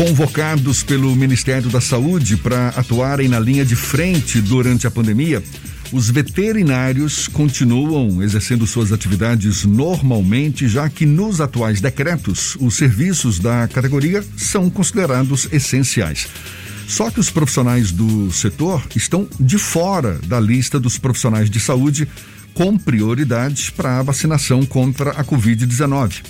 Convocados pelo Ministério da Saúde para atuarem na linha de frente durante a pandemia, os veterinários continuam exercendo suas atividades normalmente, já que nos atuais decretos, os serviços da categoria são considerados essenciais. Só que os profissionais do setor estão de fora da lista dos profissionais de saúde com prioridade para a vacinação contra a Covid-19.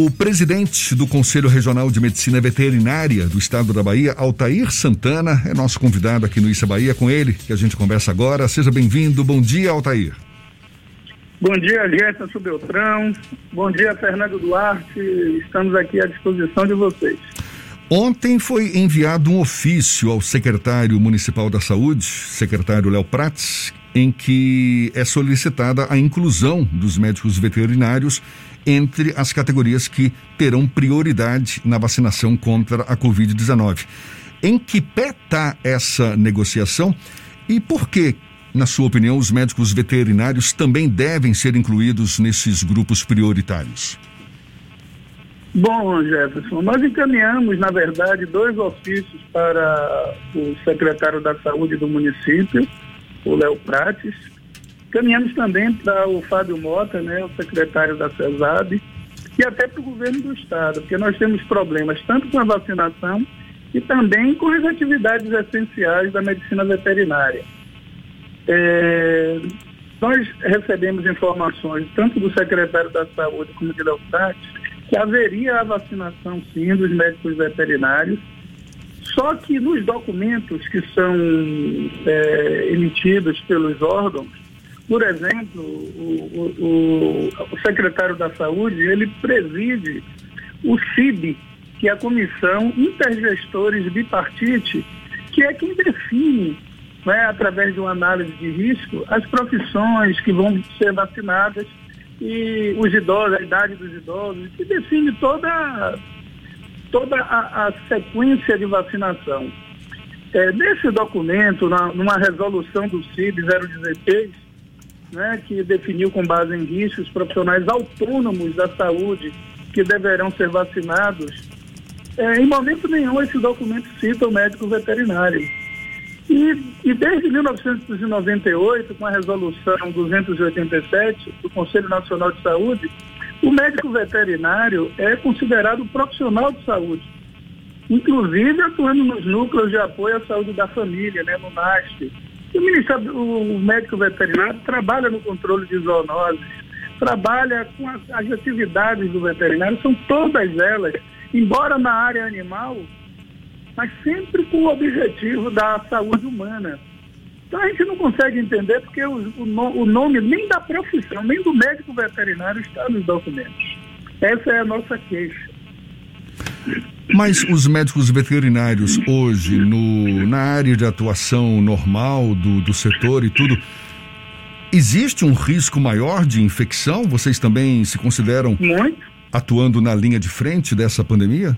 O presidente do Conselho Regional de Medicina Veterinária do Estado da Bahia, Altair Santana, é nosso convidado aqui no Issa Bahia. Com ele que a gente conversa agora. Seja bem-vindo. Bom dia, Altair. Bom dia, Jefferson Beltrão. Bom dia, Fernando Duarte. Estamos aqui à disposição de vocês. Ontem foi enviado um ofício ao secretário municipal da Saúde, secretário Léo Prates, em que é solicitada a inclusão dos médicos veterinários entre as categorias que terão prioridade na vacinação contra a Covid-19. Em que pé está essa negociação e por que, na sua opinião, os médicos veterinários também devem ser incluídos nesses grupos prioritários? Bom, Jefferson, nós encaminhamos, na verdade, dois ofícios para o secretário da Saúde do município, o Léo Prates, Caminhamos também para o Fábio Mota, né, o secretário da CESAB, e até para o governo do Estado, porque nós temos problemas tanto com a vacinação e também com as atividades essenciais da medicina veterinária. É, nós recebemos informações tanto do secretário da Saúde como de Leocate que haveria a vacinação sim dos médicos veterinários, só que nos documentos que são é, emitidos pelos órgãos, por exemplo, o, o, o, secretário da Saúde, ele preside o CIB, que é a Comissão Intergestores Bipartite, que é quem define, né, através de uma análise de risco, as profissões que vão ser vacinadas e os idosos, a idade dos idosos, que define toda, toda a, a sequência de vacinação. É, nesse documento, na, numa resolução do CIB 016, né, que definiu com base em risco os profissionais autônomos da saúde que deverão ser vacinados, é, em momento nenhum esse documento cita o médico veterinário. E, e, desde 1998, com a resolução 287 do Conselho Nacional de Saúde, o médico veterinário é considerado profissional de saúde, inclusive atuando nos núcleos de apoio à saúde da família, né, no NASP, o, o médico veterinário trabalha no controle de zoonoses, trabalha com as, as atividades do veterinário, são todas elas, embora na área animal, mas sempre com o objetivo da saúde humana. Então a gente não consegue entender porque o, o, o, nome nem da profissão, nem do médico veterinário está nos documentos. Essa é a nossa queixa. Mas os médicos veterinários hoje, no, na área de atuação normal do, do setor e tudo, existe um risco maior de infecção? Vocês também se consideram Muito. atuando na linha de frente dessa pandemia?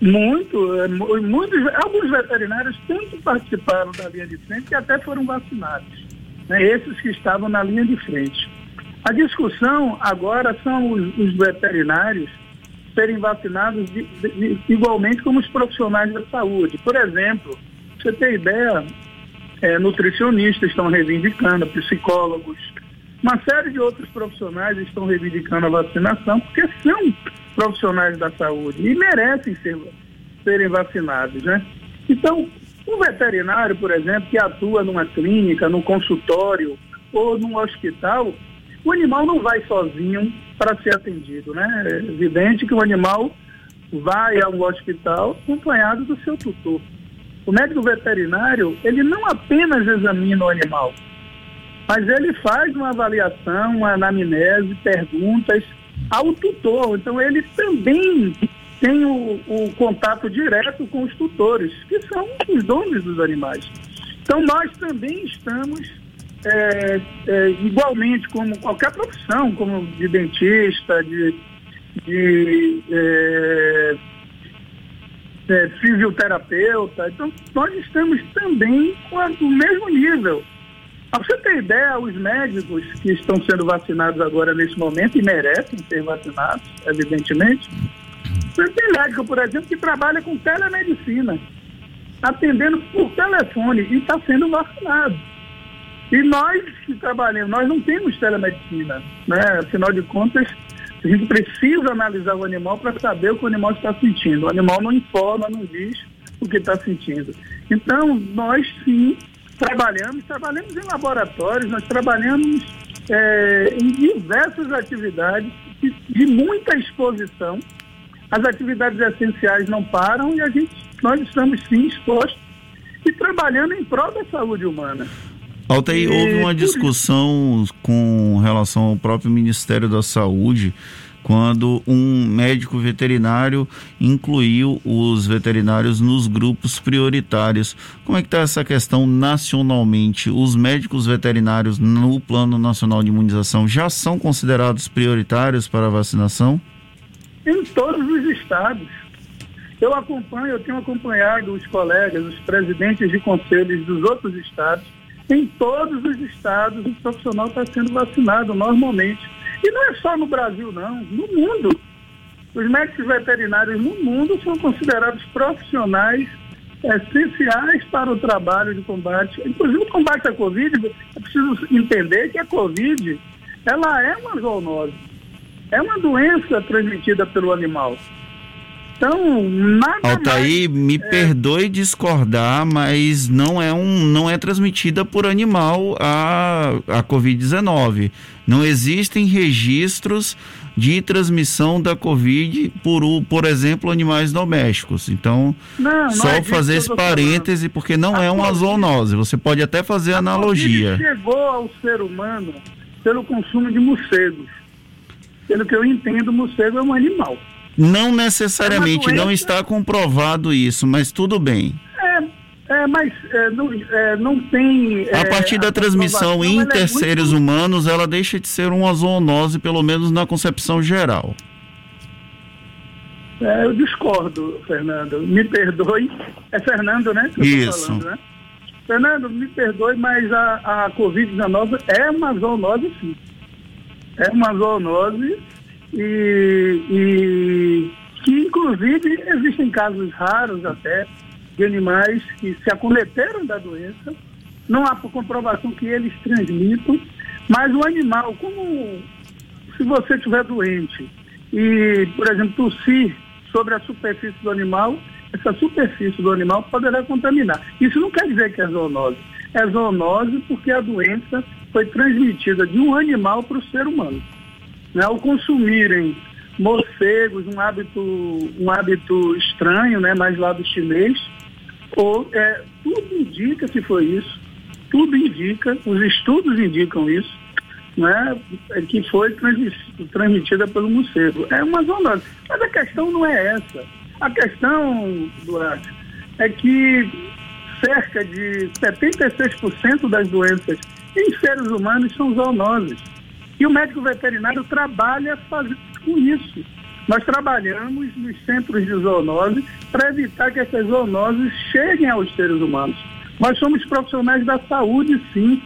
Muito. É, muitos, alguns veterinários tanto participaram da linha de frente que até foram vacinados. Né? Esses que estavam na linha de frente. A discussão agora são os, os veterinários serem vacinados de, de, igualmente como os profissionais da saúde. Por exemplo, você tem ideia, é, nutricionistas estão reivindicando, psicólogos, uma série de outros profissionais estão reivindicando a vacinação porque são profissionais da saúde e merecem ser, serem vacinados, né? Então, um veterinário, por exemplo, que atua numa clínica, num consultório ou num hospital, o animal não vai sozinho para ser atendido, né? É evidente que o animal vai ao hospital acompanhado do seu tutor. O médico veterinário, ele não apenas examina o animal, mas ele faz uma avaliação, uma anamnese, perguntas ao tutor. Então, ele também tem o, o, contato direto com os tutores, que são os donos dos animais. Então, nós também estamos é, é, igualmente como qualquer profissão, como de dentista, de, de é, é, fisioterapeuta. Então, nós estamos também no mesmo nível. Para você ter ideia, os médicos que estão sendo vacinados agora nesse momento e merecem ser vacinados, evidentemente, Tem médico, por exemplo, que trabalha com telemedicina, atendendo por telefone e está sendo vacinado. E nós que trabalhamos, nós não temos telemedicina, né? Afinal de contas, a gente precisa analisar o animal para saber o que o animal está sentindo. O animal não informa, não diz o que está sentindo. Então, nós sim trabalhamos, trabalhamos em laboratórios, nós trabalhamos é, em diversas atividades de, de muita exposição. As atividades essenciais não param e a gente, nós estamos sim expostos e trabalhando em prol da saúde humana. Altair, houve uma discussão com relação ao próprio Ministério da Saúde quando um médico veterinário incluiu os veterinários nos grupos prioritários. Como é que está essa questão nacionalmente? Os médicos veterinários no Plano Nacional de Imunização já são considerados prioritários para a vacinação? Em todos os estados. Eu acompanho, eu tenho acompanhado os colegas, os presidentes de conselhos dos outros estados em todos os estados, o profissional está sendo vacinado normalmente. E não é só no Brasil, não, no mundo. Os médicos veterinários no mundo são considerados profissionais essenciais para o trabalho de combate. Inclusive, o combate à Covid, é preciso entender que a Covid ela é uma zoonose. É uma doença transmitida pelo animal. Então, nada Altair, mais, me é... perdoe discordar, mas não é um não é transmitida por animal a, a COVID-19. Não existem registros de transmissão da Covid por, por exemplo, animais domésticos. Então, não, só é fazer esse parêntese, porque não a é uma zoonose. Você pode até fazer a analogia. COVID chegou ao ser humano pelo consumo de morcegos. Pelo que eu entendo, morcego é um animal. Não necessariamente, é não está comprovado isso, mas tudo bem. É, é mas é, não, é, não, tem. a partir da transmissão inter é seres muito... humanos, ela deixa de ser uma zoonose, pelo menos na concepção geral. eu discordo, Fernando. Me perdoe. É Fernando, né? Isso. Falando, né? Fernando, me perdoe, mas a, a Covid-19 é uma zoonose, sim. É uma zoonose e, e que inclusive existem casos raros até de animais que se acometeram da doença, não há comprovação que eles transmitam, mas o animal, como se você estiver doente e, por exemplo, tossir sobre a superfície do animal, essa superfície do animal poderá contaminar. Isso não quer dizer que é zoonose. É zoonose porque a doença foi transmitida de um animal para o ser humano né, ao consumirem morcegos, um hábito, um hábito estranho, né, mais lá do chinês, ou, é, tudo indica que foi isso, tudo indica, os estudos indicam isso, né, é que foi transmitida pelo morcego. É uma zoonose. Mas a questão não é essa. A questão, Duarte, é que cerca de 76% das doenças em seres humanos são zoonoses. E o médico veterinário trabalha com isso. Nós trabalhamos nos centros de zoonose para evitar que essas zoonoses cheguem aos seres humanos. Nós somos profissionais da saúde, sim.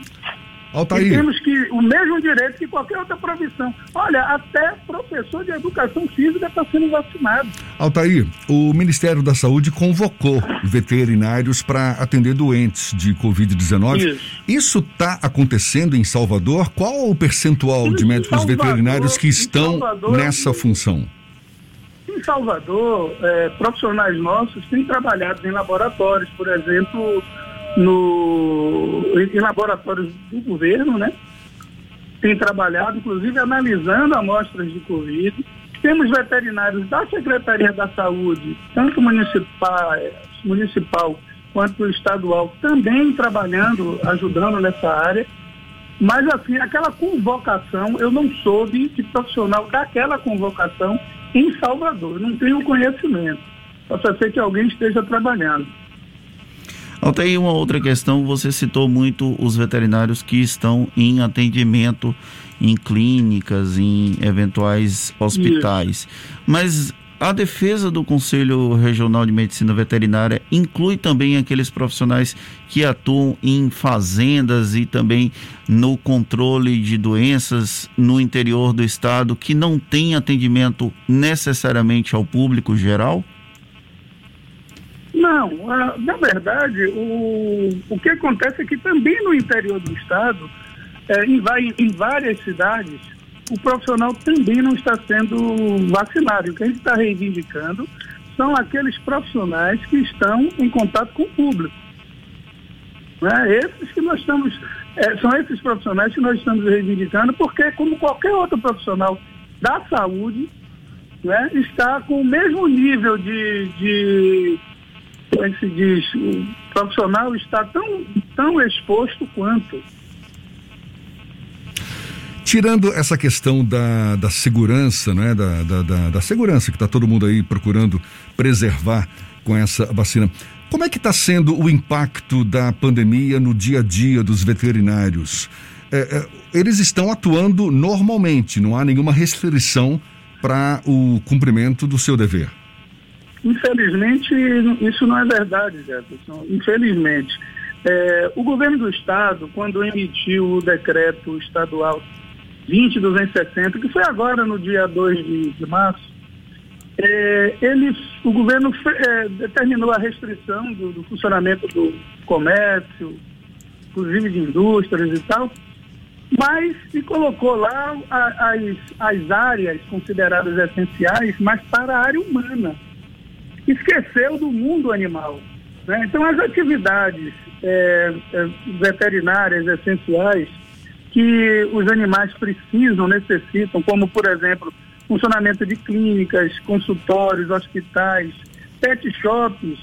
Altair. E temos que o mesmo direito que qualquer outra profissão. Olha, até professor de educação física está sendo vacinado. Altair, o Ministério da Saúde convocou veterinários para atender doentes de Covid-19. Isso está acontecendo em Salvador? Qual o percentual em de médicos Salvador, veterinários que estão Salvador, nessa função? Em Salvador, é, profissionais nossos têm trabalhado em laboratórios, por exemplo no, em laboratórios do governo, né? Tem trabalhado, inclusive, analisando amostras de Covid. Temos veterinários da Secretaria da Saúde, tanto municipal, municipal quanto estadual, também trabalhando, ajudando nessa área. Mas, assim, aquela convocação, eu não soube de profissional daquela convocação em Salvador. Não tenho conhecimento. Possa ser que alguém esteja trabalhando. Altair, uma outra questão, você citou muito os veterinários que estão em atendimento em clínicas, em eventuais hospitais. Isso. Mas a defesa do Conselho Regional de Medicina Veterinária inclui também aqueles profissionais que atuam em fazendas e também no controle de doenças no interior do estado que não tem atendimento necessariamente ao público geral? Não, na verdade, o, o que acontece é que também no interior do estado, é, em, em várias cidades, o profissional também não está sendo vacinado. O que a gente está reivindicando são aqueles profissionais que estão em contato com o público. Né? Esses que nós estamos, é, são esses profissionais que nós estamos reivindicando, porque como qualquer outro profissional da saúde, né, está com o mesmo nível de, de como é que se diz, o profissional está tão, tão exposto quanto. Tirando essa questão da, da segurança, né? da, da, da, da segurança que está todo mundo aí procurando preservar com essa vacina, como é que está sendo o impacto da pandemia no dia a dia dos veterinários? É, é, eles estão atuando normalmente, não há nenhuma restrição para o cumprimento do seu dever. Infelizmente, isso não é verdade, Jefferson. Infelizmente. É, o governo do estado, quando emitiu o decreto estadual 20260, que foi agora no dia 2 de, de março, é, ele, o governo é, determinou a restrição do, do, funcionamento do comércio, inclusive de indústrias e tal, mas se colocou lá as, as áreas consideradas essenciais, mas para a área humana. Esqueceu do mundo animal. Né? Então, as atividades é, é veterinárias essenciais que os animais precisam, necessitam, como, por exemplo, funcionamento de clínicas, consultórios, hospitais, pet shops,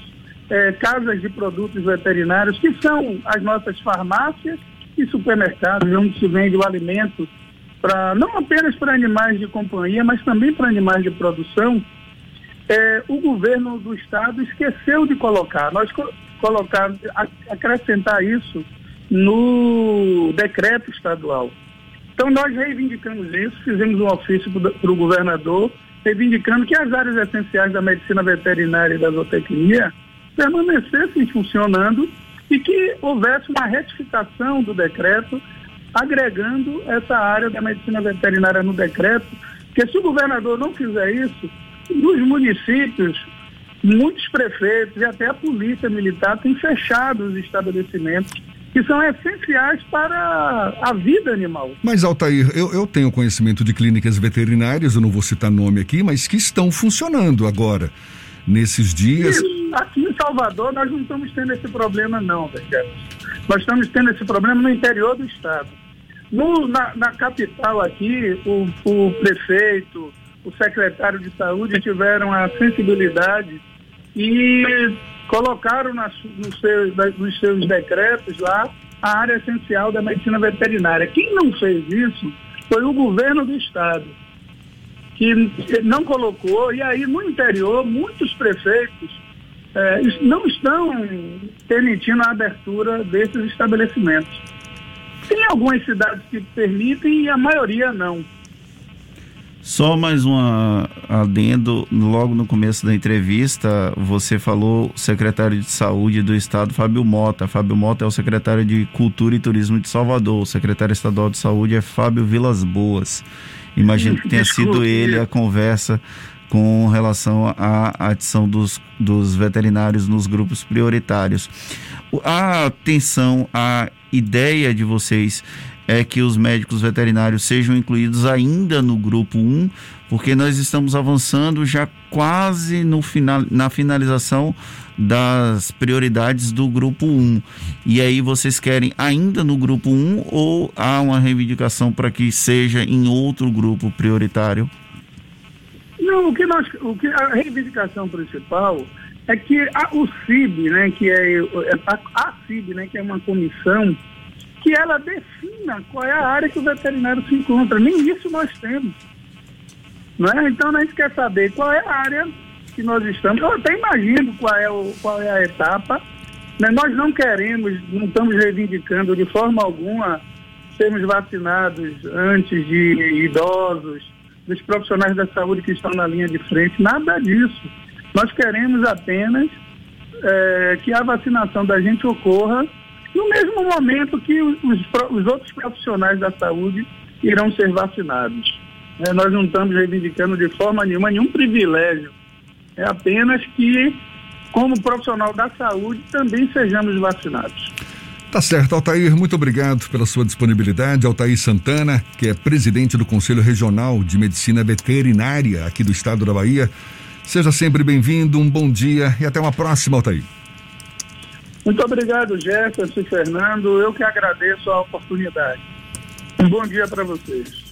é, casas de produtos veterinários, que são as nossas farmácias e supermercados, onde se vende o alimento para não apenas para animais de companhia, mas também para animais de produção. É, o governo do estado esqueceu de colocar. Nós co colocar, acrescentar isso no decreto estadual. Então, nós reivindicamos isso, fizemos um ofício para o governador, reivindicando que as áreas essenciais da medicina veterinária e da zootecnia permanecessem funcionando e que houvesse uma retificação do decreto, agregando essa área da medicina veterinária no decreto, porque se o governador não fizer isso, nos municípios, muitos prefeitos e até a polícia militar têm fechado os estabelecimentos que são essenciais para a vida animal. Mas, Altair, eu, eu tenho conhecimento de clínicas veterinárias, eu não vou citar nome aqui, mas que estão funcionando agora, nesses dias. Aqui em Salvador nós não estamos tendo esse problema, não, Jefferson. Nós estamos tendo esse problema no interior do estado. No, na, na capital aqui, o, o prefeito, o secretário de saúde tiveram a sensibilidade e colocaram nas, nos, seus, nos seus decretos lá a área essencial da medicina veterinária. Quem não fez isso foi o governo do estado, que não colocou, e aí no interior muitos prefeitos é, não estão permitindo a abertura desses estabelecimentos. Tem algumas cidades que permitem e a maioria não. Só mais um adendo, logo no começo da entrevista, você falou secretário de saúde do estado, Fábio Mota. Fábio Mota é o secretário de Cultura e Turismo de Salvador. O secretário estadual de saúde é Fábio Vilas Boas. Imagino que tenha sido ele a conversa com relação à adição dos, dos veterinários nos grupos prioritários. A atenção, a ideia de vocês é que os médicos veterinários sejam incluídos ainda no grupo 1, porque nós estamos avançando já quase no final, na finalização das prioridades do grupo 1. E aí vocês querem ainda no grupo 1 ou há uma reivindicação para que seja em outro grupo prioritário? Não, o que nós, o que a reivindicação principal é que a, o CIB, né, que é a, a CIB, né, que é uma comissão que ela defina qual é a área que o veterinário se encontra. Nem isso nós temos. Né? Então a gente quer saber qual é a área que nós estamos. Eu até imagino qual é, o, qual é a etapa. Né? Nós não queremos, não estamos reivindicando de forma alguma sermos vacinados antes de idosos, dos profissionais da saúde que estão na linha de frente, nada disso. Nós queremos apenas é, que a vacinação da gente ocorra no mesmo momento que os, os outros profissionais da saúde irão ser vacinados. É, nós não estamos reivindicando de forma nenhuma nenhum privilégio. É apenas que, como profissional da saúde, também sejamos vacinados. Tá certo, Altair, muito obrigado pela sua disponibilidade. Altair Santana, que é presidente do Conselho Regional de Medicina Veterinária aqui do estado da Bahia. Seja sempre bem-vindo, um bom dia e até uma próxima, Altair. Muito obrigado, Jefferson e Fernando. Eu que agradeço a oportunidade. Um bom dia para vocês.